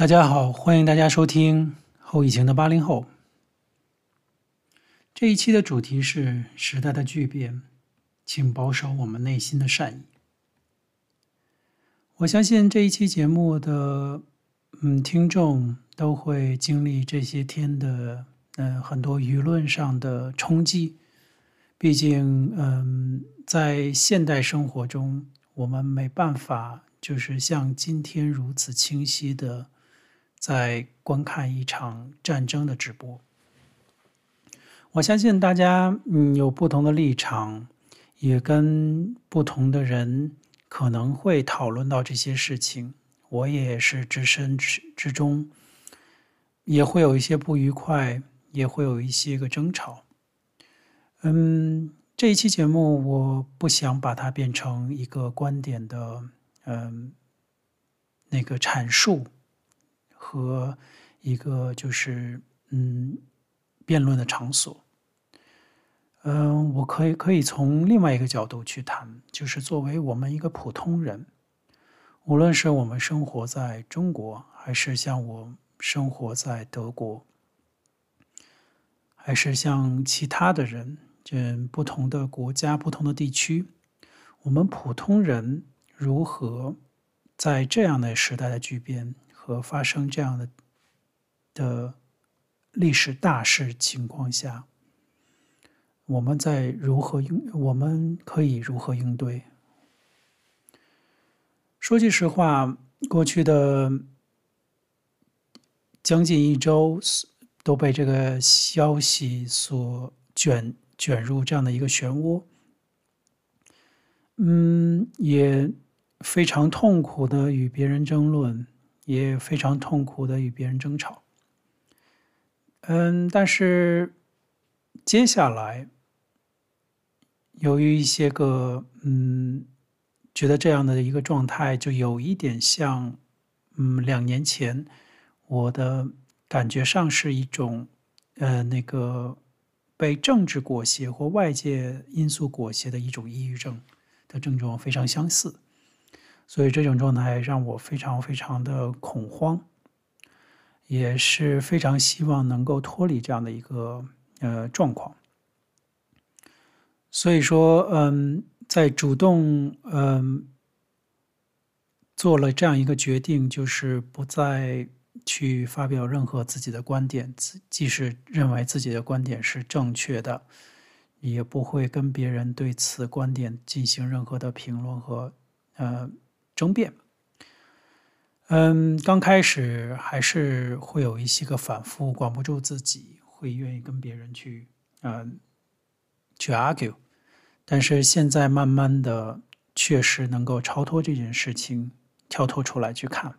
大家好，欢迎大家收听后疫情的八零后。这一期的主题是时代的巨变，请保守我们内心的善意。我相信这一期节目的嗯听众都会经历这些天的嗯、很多舆论上的冲击。毕竟嗯在现代生活中，我们没办法就是像今天如此清晰的。在观看一场战争的直播，我相信大家嗯有不同的立场，也跟不同的人可能会讨论到这些事情。我也是置身之之中，也会有一些不愉快，也会有一些个争吵。嗯，这一期节目我不想把它变成一个观点的嗯那个阐述。和一个就是嗯辩论的场所，嗯，我可以可以从另外一个角度去谈，就是作为我们一个普通人，无论是我们生活在中国，还是像我生活在德国，还是像其他的人，就不同的国家、不同的地区，我们普通人如何在这样的时代的巨变，和发生这样的的历史大事情况下，我们在如何应，我们可以如何应对？说句实话，过去的将近一周都被这个消息所卷卷入这样的一个漩涡，嗯，也非常痛苦的与别人争论。也非常痛苦的与别人争吵，嗯，但是接下来，由于一些个嗯，觉得这样的一个状态就有一点像，嗯，两年前我的感觉上是一种，呃，那个被政治裹挟或外界因素裹挟的一种抑郁症的症状非常相似。所以这种状态让我非常非常的恐慌，也是非常希望能够脱离这样的一个呃状况。所以说，嗯，在主动嗯做了这样一个决定，就是不再去发表任何自己的观点，即使认为自己的观点是正确的，也不会跟别人对此观点进行任何的评论和呃。争辩，嗯，刚开始还是会有一些个反复，管不住自己，会愿意跟别人去，嗯，去 argue，但是现在慢慢的，确实能够超脱这件事情，跳脱出来去看，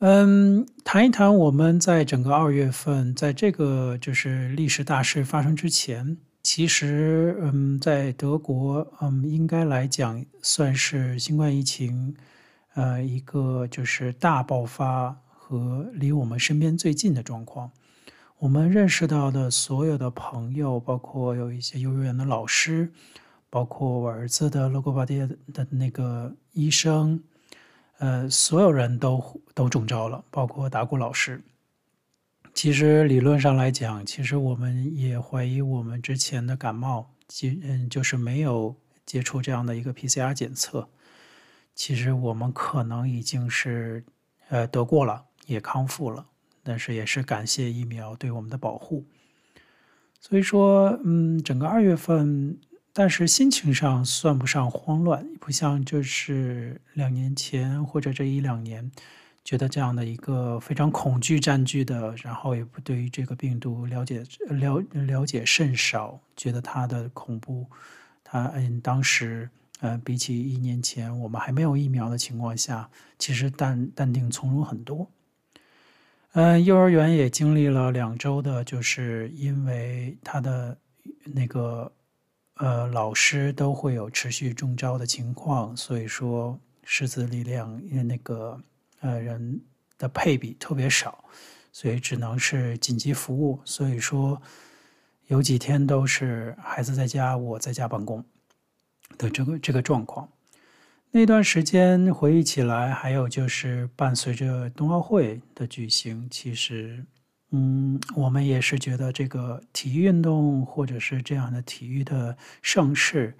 嗯，谈一谈我们在整个二月份，在这个就是历史大事发生之前。其实，嗯，在德国，嗯，应该来讲算是新冠疫情，呃，一个就是大爆发和离我们身边最近的状况。我们认识到的所有的朋友，包括有一些幼儿园的老师，包括我儿子的洛戈巴迪的那个医生，呃，所有人都都中招了，包括达古老师。其实理论上来讲，其实我们也怀疑我们之前的感冒，嗯，就是没有接触这样的一个 PCR 检测。其实我们可能已经是呃得过了，也康复了，但是也是感谢疫苗对我们的保护。所以说，嗯，整个二月份，但是心情上算不上慌乱，不像就是两年前或者这一两年。觉得这样的一个非常恐惧占据的，然后也不对于这个病毒了解了了解甚少，觉得它的恐怖，它嗯当时呃比起一年前我们还没有疫苗的情况下，其实淡淡定从容很多。嗯、幼儿园也经历了两周的，就是因为他的那个呃老师都会有持续中招的情况，所以说师资力量那个。呃，人的配比特别少，所以只能是紧急服务。所以说，有几天都是孩子在家，我在家办公的这个这个状况。那段时间回忆起来，还有就是伴随着冬奥会的举行，其实，嗯，我们也是觉得这个体育运动或者是这样的体育的盛世，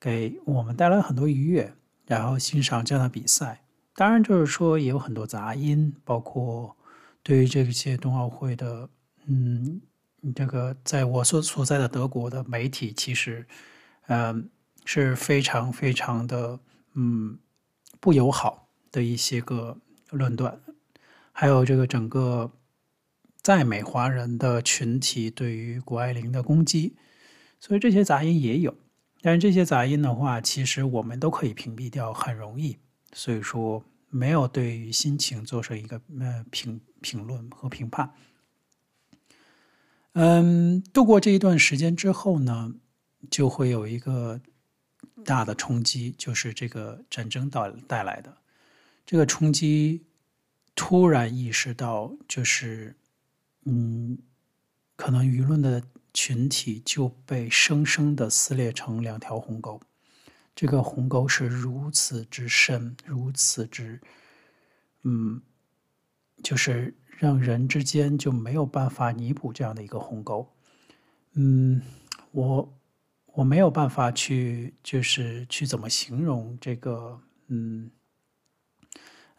给我们带来很多愉悦，然后欣赏这样的比赛。当然，就是说也有很多杂音，包括对于这些冬奥会的，嗯，这个在我所所在的德国的媒体，其实，嗯，是非常非常的，嗯，不友好的一些个论断，还有这个整个在美华人的群体对于谷爱凌的攻击，所以这些杂音也有。但是这些杂音的话，其实我们都可以屏蔽掉，很容易。所以说，没有对于心情做出一个呃评评论和评判。嗯，度过这一段时间之后呢，就会有一个大的冲击，就是这个战争带带来的这个冲击。突然意识到，就是嗯，可能舆论的。群体就被生生的撕裂成两条鸿沟，这个鸿沟是如此之深，如此之，嗯，就是让人之间就没有办法弥补这样的一个鸿沟。嗯，我我没有办法去，就是去怎么形容这个，嗯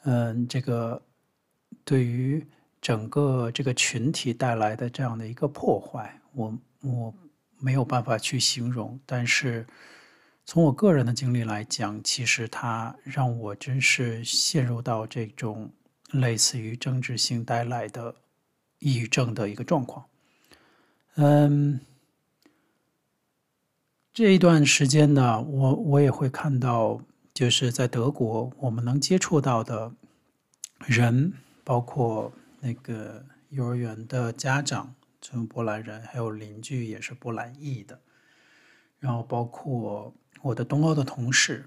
嗯，这个对于整个这个群体带来的这样的一个破坏。我我没有办法去形容，但是从我个人的经历来讲，其实它让我真是陷入到这种类似于政治性带来的抑郁症的一个状况。嗯，这一段时间呢，我我也会看到，就是在德国，我们能接触到的人，包括那个幼儿园的家长。从波兰人，还有邻居也是波兰裔的，然后包括我的东欧的同事，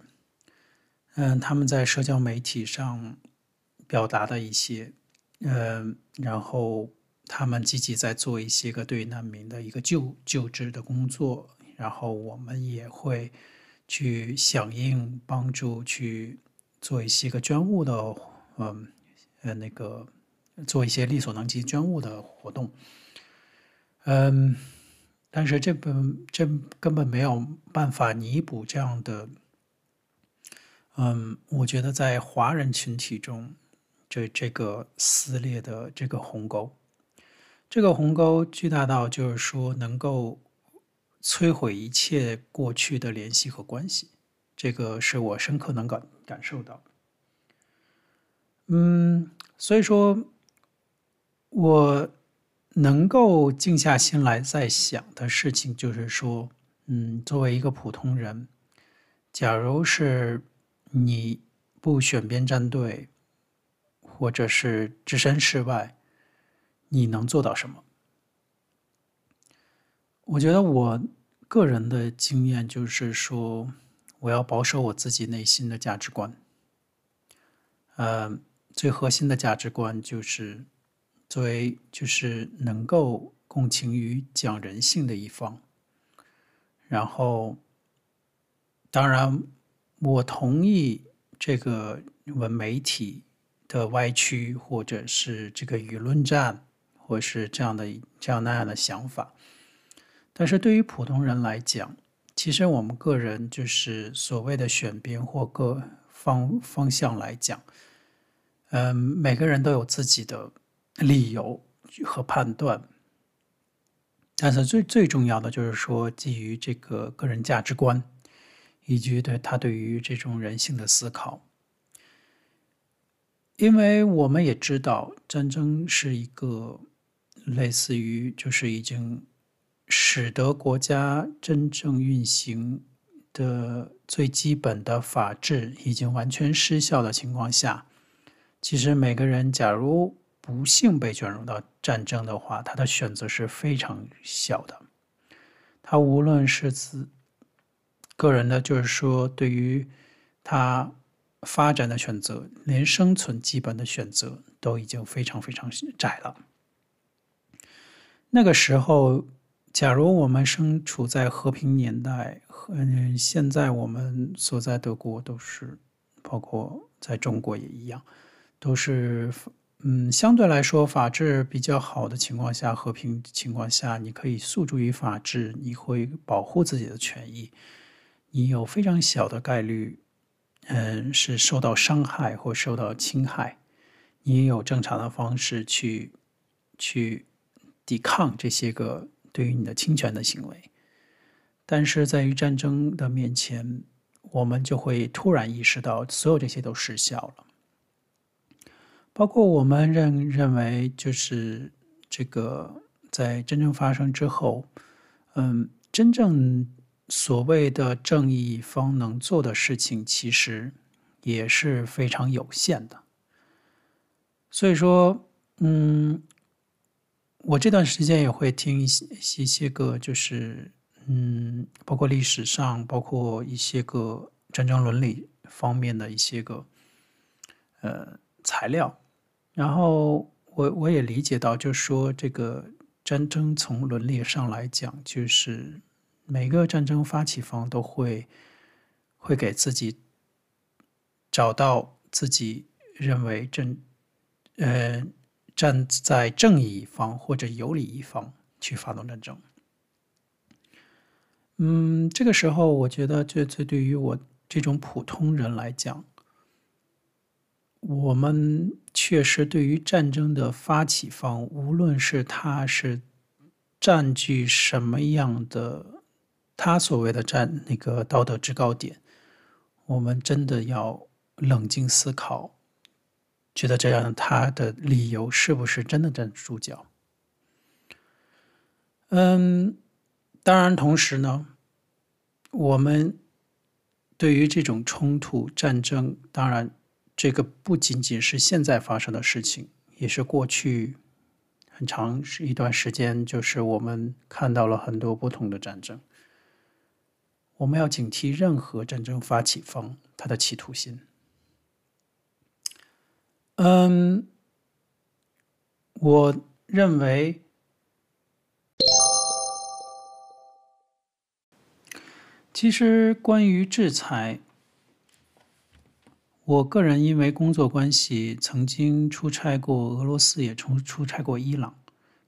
嗯，他们在社交媒体上表达的一些，嗯，然后他们积极在做一些个对难民的一个救救治的工作，然后我们也会去响应帮助去做一些个捐物的，嗯，呃，那个做一些力所能及捐物的活动。嗯，但是这本这根本没有办法弥补这样的，嗯，我觉得在华人群体中，这这个撕裂的这个鸿沟，这个鸿沟巨大到就是说能够摧毁一切过去的联系和关系，这个是我深刻能感感受到。嗯，所以说，我。能够静下心来在想的事情，就是说，嗯，作为一个普通人，假如是你不选边站队，或者是置身事外，你能做到什么？我觉得我个人的经验就是说，我要保守我自己内心的价值观。呃，最核心的价值观就是。作为就是能够共情于讲人性的一方，然后，当然，我同意这个文媒体的歪曲，或者是这个舆论战，或是这样的这样那样的想法。但是对于普通人来讲，其实我们个人就是所谓的选边或各方方向来讲，嗯，每个人都有自己的。理由和判断，但是最最重要的就是说，基于这个个人价值观，以及对他对于这种人性的思考，因为我们也知道，战争是一个类似于就是已经使得国家真正运行的最基本的法治已经完全失效的情况下，其实每个人假如不幸被卷入到战争的话，他的选择是非常小的。他无论是自个人的，就是说对于他发展的选择，连生存基本的选择都已经非常非常窄了。那个时候，假如我们身处在和平年代，和现在我们所在德国都是包括在中国也一样，都是嗯相对来说法治比较好的情况下，和平情况下，你可以诉诸于法治，你会保护自己的权益，你有非常小的概率，嗯，是受到伤害或受到侵害，你也有正常的方式去去抵抗这些个对于你的侵权的行为。但是在于战争的面前，我们就会突然意识到，所有这些都失效了。包括我们认认为，就是这个在真正发生之后，嗯，真正所谓的正义方能做的事情，其实也是非常有限的。所以说，嗯，我这段时间也会听一些一些个，就是。嗯，包括历史上，包括一些个战争伦理方面的一些个呃材料，然后我我也理解到，就是说这个战争从伦理上来讲，就是每个战争发起方都会会给自己找到自己认为正呃站在正义一方或者有理一方去发动战争。嗯，这个时候我觉得，这这对于我这种普通人来讲，我们确实对于战争的发起方，无论是他是占据什么样的，他所谓的占那个道德制高点，我们真的要冷静思考，觉得这样他的理由是不是真的站得住脚？嗯。当然，同时呢，我们对于这种冲突、战争，当然，这个不仅仅是现在发生的事情，也是过去很长一段时间，就是我们看到了很多不同的战争。我们要警惕任何战争发起方他的企图心。嗯，我认为。其实，关于制裁，我个人因为工作关系，曾经出差过俄罗斯，也出出差过伊朗。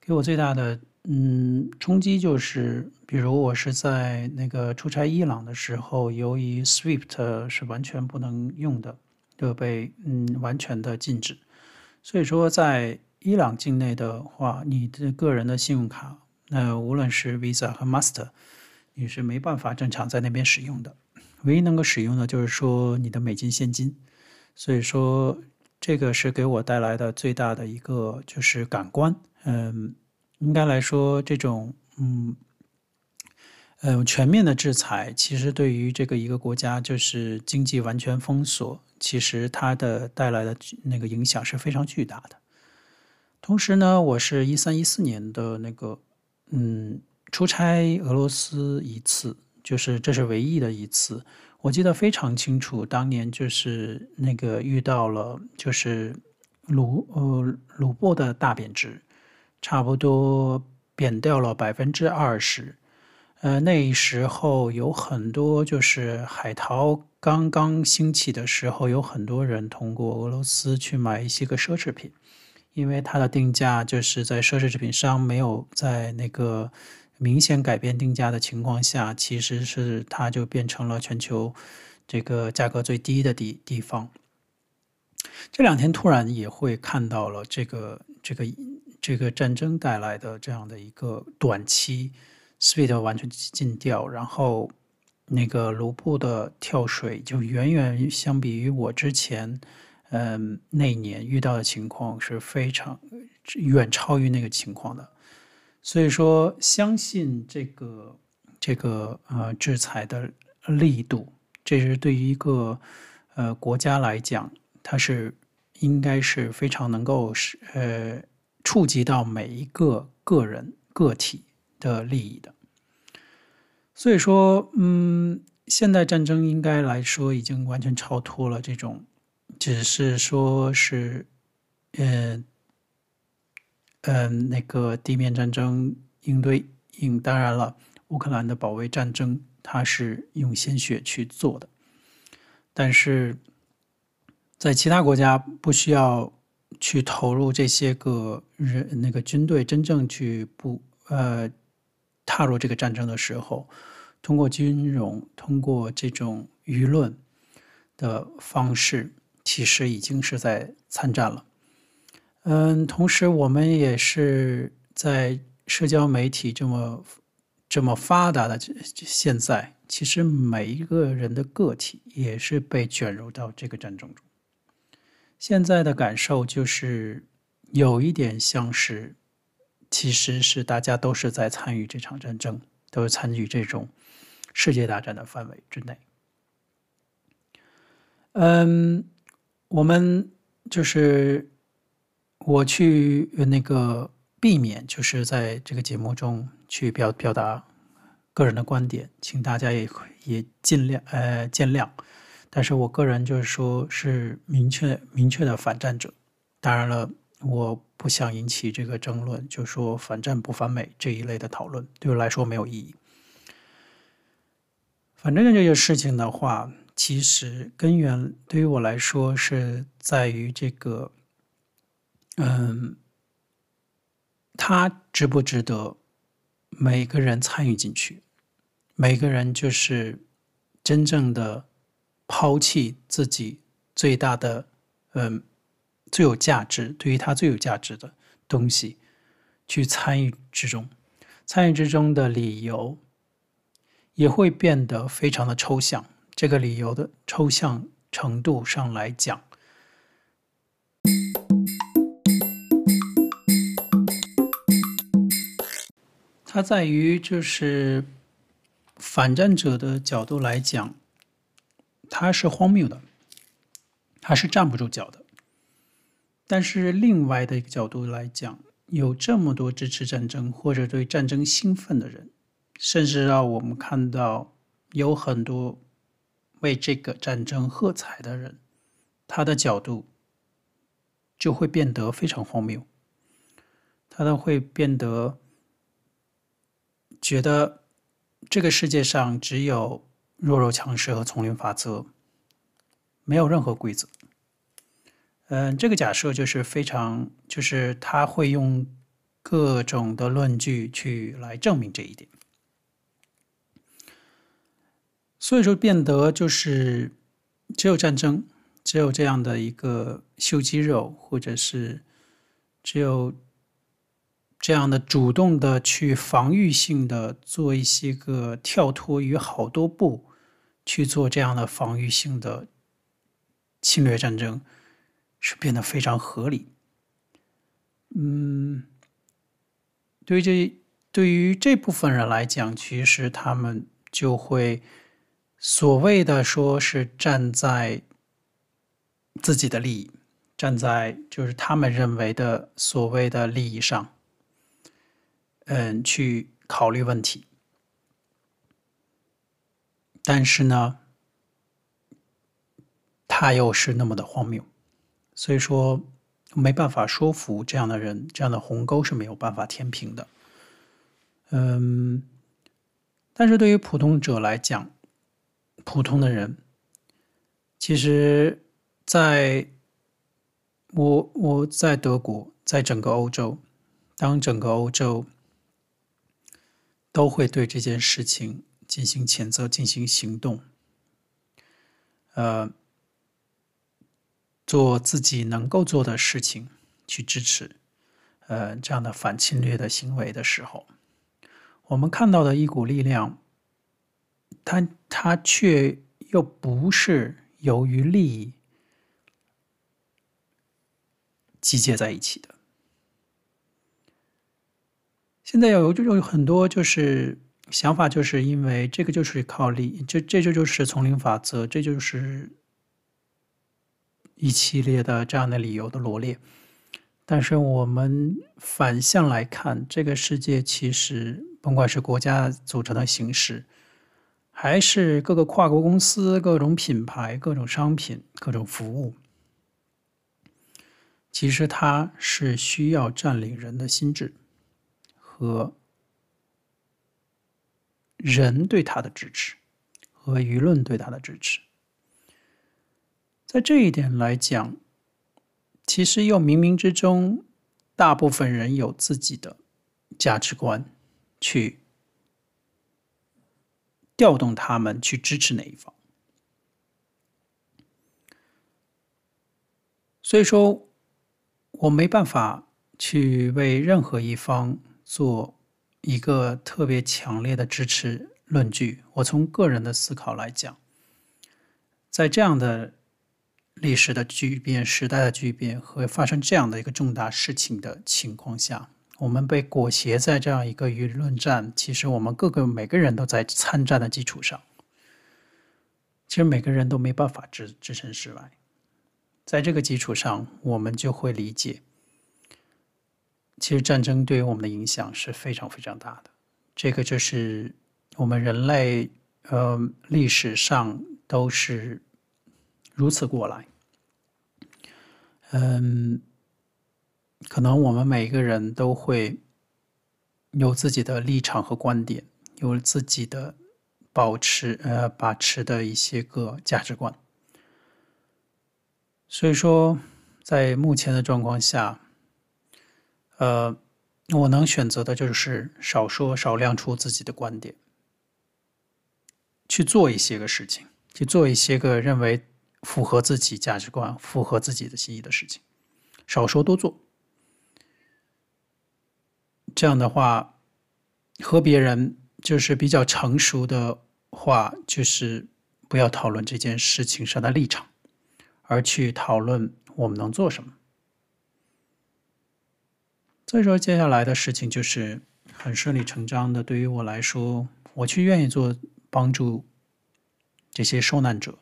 给我最大的嗯冲击就是，比如我是在那个出差伊朗的时候，由于 SWIFT 是完全不能用的，就被嗯完全的禁止。所以说，在伊朗境内的话，你的个人的信用卡，那、无论是 Visa 和 Master。你是没办法正常在那边使用的，唯一能够使用的，就是说你的美金现金。所以说，这个是给我带来的最大的一个就是感官。嗯，应该来说，这种嗯嗯全面的制裁，其实对于这个一个国家就是经济完全封锁，其实它的带来的那个影响是非常巨大的。同时呢，我是一三一四年的那个嗯。出差俄罗斯一次，就是这是唯一的一次。我记得非常清楚，当年就是那个遇到了，就是卢呃卢布的大贬值，差不多贬掉了百分之二十。呃，那时候有很多就是海淘刚刚兴起的时候，有很多人通过俄罗斯去买一些个奢侈品，因为它的定价就是在奢侈品商没有在那个。明显改变定价的情况下，其实是它就变成了全球这个价格最低的地地方。这两天突然也会看到了这个这个这个战争带来的这样的一个短期，sweet 完全禁掉，然后那个卢布的跳水就远远相比于我之前嗯那年遇到的情况是非常远超于那个情况的。所以说，相信这个这个呃制裁的力度，这是对于一个呃国家来讲，它是应该是非常能够是呃触及到每一个个人个体的利益的。所以说，嗯，现代战争应该来说已经完全超脱了这种，只是说是，呃。嗯，那个地面战争应对应，当然了，乌克兰的保卫战争，它是用鲜血去做的。但是，在其他国家不需要去投入这些个人那个军队真正去不呃踏入这个战争的时候，通过金融，通过这种舆论的方式，其实已经是在参战了。嗯，同时我们也是在社交媒体这么这么发达的现在，其实每一个人的个体也是被卷入到这个战争中。现在的感受就是有一点像是，其实是大家都是在参与这场战争，都是参与这种世界大战的范围之内。嗯，我们就是我去那个避免，就是在这个节目中去表表达个人的观点，请大家也也尽量呃见谅。但是我个人就是说，是明确明确的反战者。当然了，我不想引起这个争论，就说反战不反美这一类的讨论，对我来说没有意义。反正这个事情的话，其实根源对于我来说是在于这个，嗯，他值不值得每个人参与进去？每个人就是真正的。抛弃自己最大的，嗯，最有价值，对于他最有价值的东西，去参与之中，参与之中的理由也会变得非常的抽象。这个理由的抽象程度上来讲，它在于就是反战者的角度来讲。他是荒谬的，他是站不住脚的。但是另外的一个角度来讲，有这么多支持战争或者对战争兴奋的人，甚至让我们看到有很多为这个战争喝彩的人，他的角度就会变得非常荒谬。他都会变得觉得这个世界上只有。弱肉强食和丛林法则，没有任何规则。嗯，这个假设就是非常，就是他会用各种的论据去来证明这一点。所以说，变得就是只有战争，只有这样的一个秀肌肉，或者是只有。这样的主动的去防御性的做一些个跳脱于好多步去做这样的防御性的侵略战争，是变得非常合理。嗯，对于这对于这部分人来讲，其实他们就会所谓的说是站在自己的利益，站在就是他们认为的所谓的利益上。嗯，去考虑问题，但是呢，他又是那么的荒谬，所以说没办法说服这样的人，这样的鸿沟是没有办法填平的。嗯，但是对于普通者来讲，普通的人，其实在我我在德国，在整个欧洲，当整个欧洲。都会对这件事情进行谴责、进行行动，呃，做自己能够做的事情去支持，呃，这样的反侵略的行为的时候，我们看到的一股力量，它它却又不是由于利益集结在一起的。现在有就有很多就是想法，就是因为这个就是靠利益，这这就就是丛林法则，这就是一系列的这样的理由的罗列。但是我们反向来看，这个世界其实甭管是国家组成的形式，还是各个跨国公司、各种品牌、各种商品、各种服务，其实它是需要占领人的心智。和人对他的支持，和舆论对他的支持，在这一点来讲，其实又冥冥之中，大部分人有自己的价值观，去调动他们去支持哪一方。所以说，我没办法去为任何一方做一个特别强烈的支持论据。我从个人的思考来讲，在这样的历史的巨变、时代的巨变和发生这样的一个重大事情的情况下，我们被裹挟在这样一个舆论战。其实我们各个每个人都在参战的基础上，其实每个人都没办法置置身事外。在这个基础上，我们就会理解，其实战争对于我们的影响是非常非常大的。这个就是我们人类呃历史上都是如此过来。嗯，可能我们每个人都会有自己的立场和观点，有自己的保持呃把持的一些个价值观。所以说，在目前的状况下，呃，我能选择的就是少说、少亮出自己的观点，去做一些个事情，去做一些个认为符合自己价值观、符合自己的心意的事情，少说多做。这样的话，和别人就是比较成熟的话，就是不要讨论这件事情上的立场。而去讨论我们能做什么。所以说，接下来的事情就是很顺理成章的。对于我来说，我去愿意做帮助这些受难者，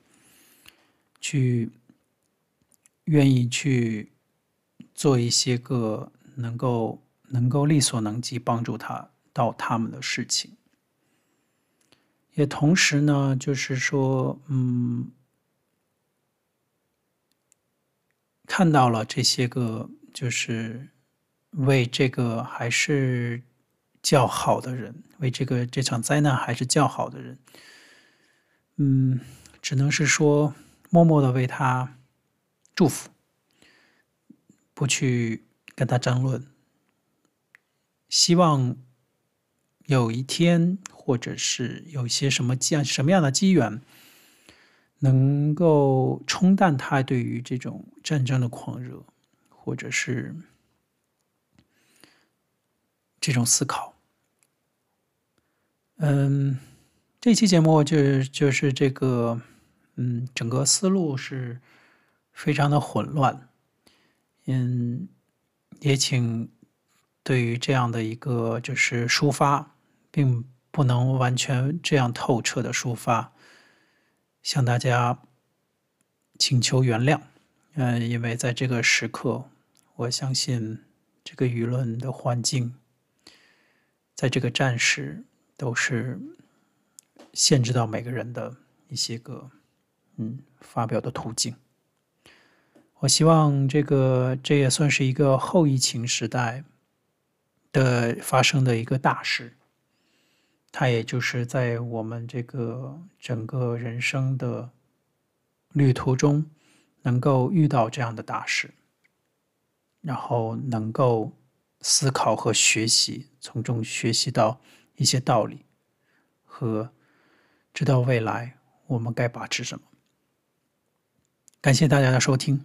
去愿意去做一些个能够能够力所能及帮助他到他们的事情。也同时呢，就是说，嗯。看到了这些个，就是为这个还是叫好的人，为这个这场灾难还是叫好的人，嗯，只能是说默默的为他祝福，不去跟他争论。希望有一天，或者是有一些什么机什么样的机缘。能够冲淡他对于这种战争的狂热，或者是这种思考。嗯，这期节目就就是这个，嗯，整个思路是非常的混乱。嗯，也请对于这样的一个就是抒发，并不能完全这样透彻的抒发。向大家请求原谅，嗯，因为在这个时刻，我相信这个舆论的环境，在这个战时都是限制到每个人的一些个嗯发表的途径。我希望这个这也算是一个后疫情时代的发生的一个大事。它也就是在我们这个整个人生的旅途中，能够遇到这样的大事，然后能够思考和学习，从中学习到一些道理，和知道未来我们该把持什么。感谢大家的收听。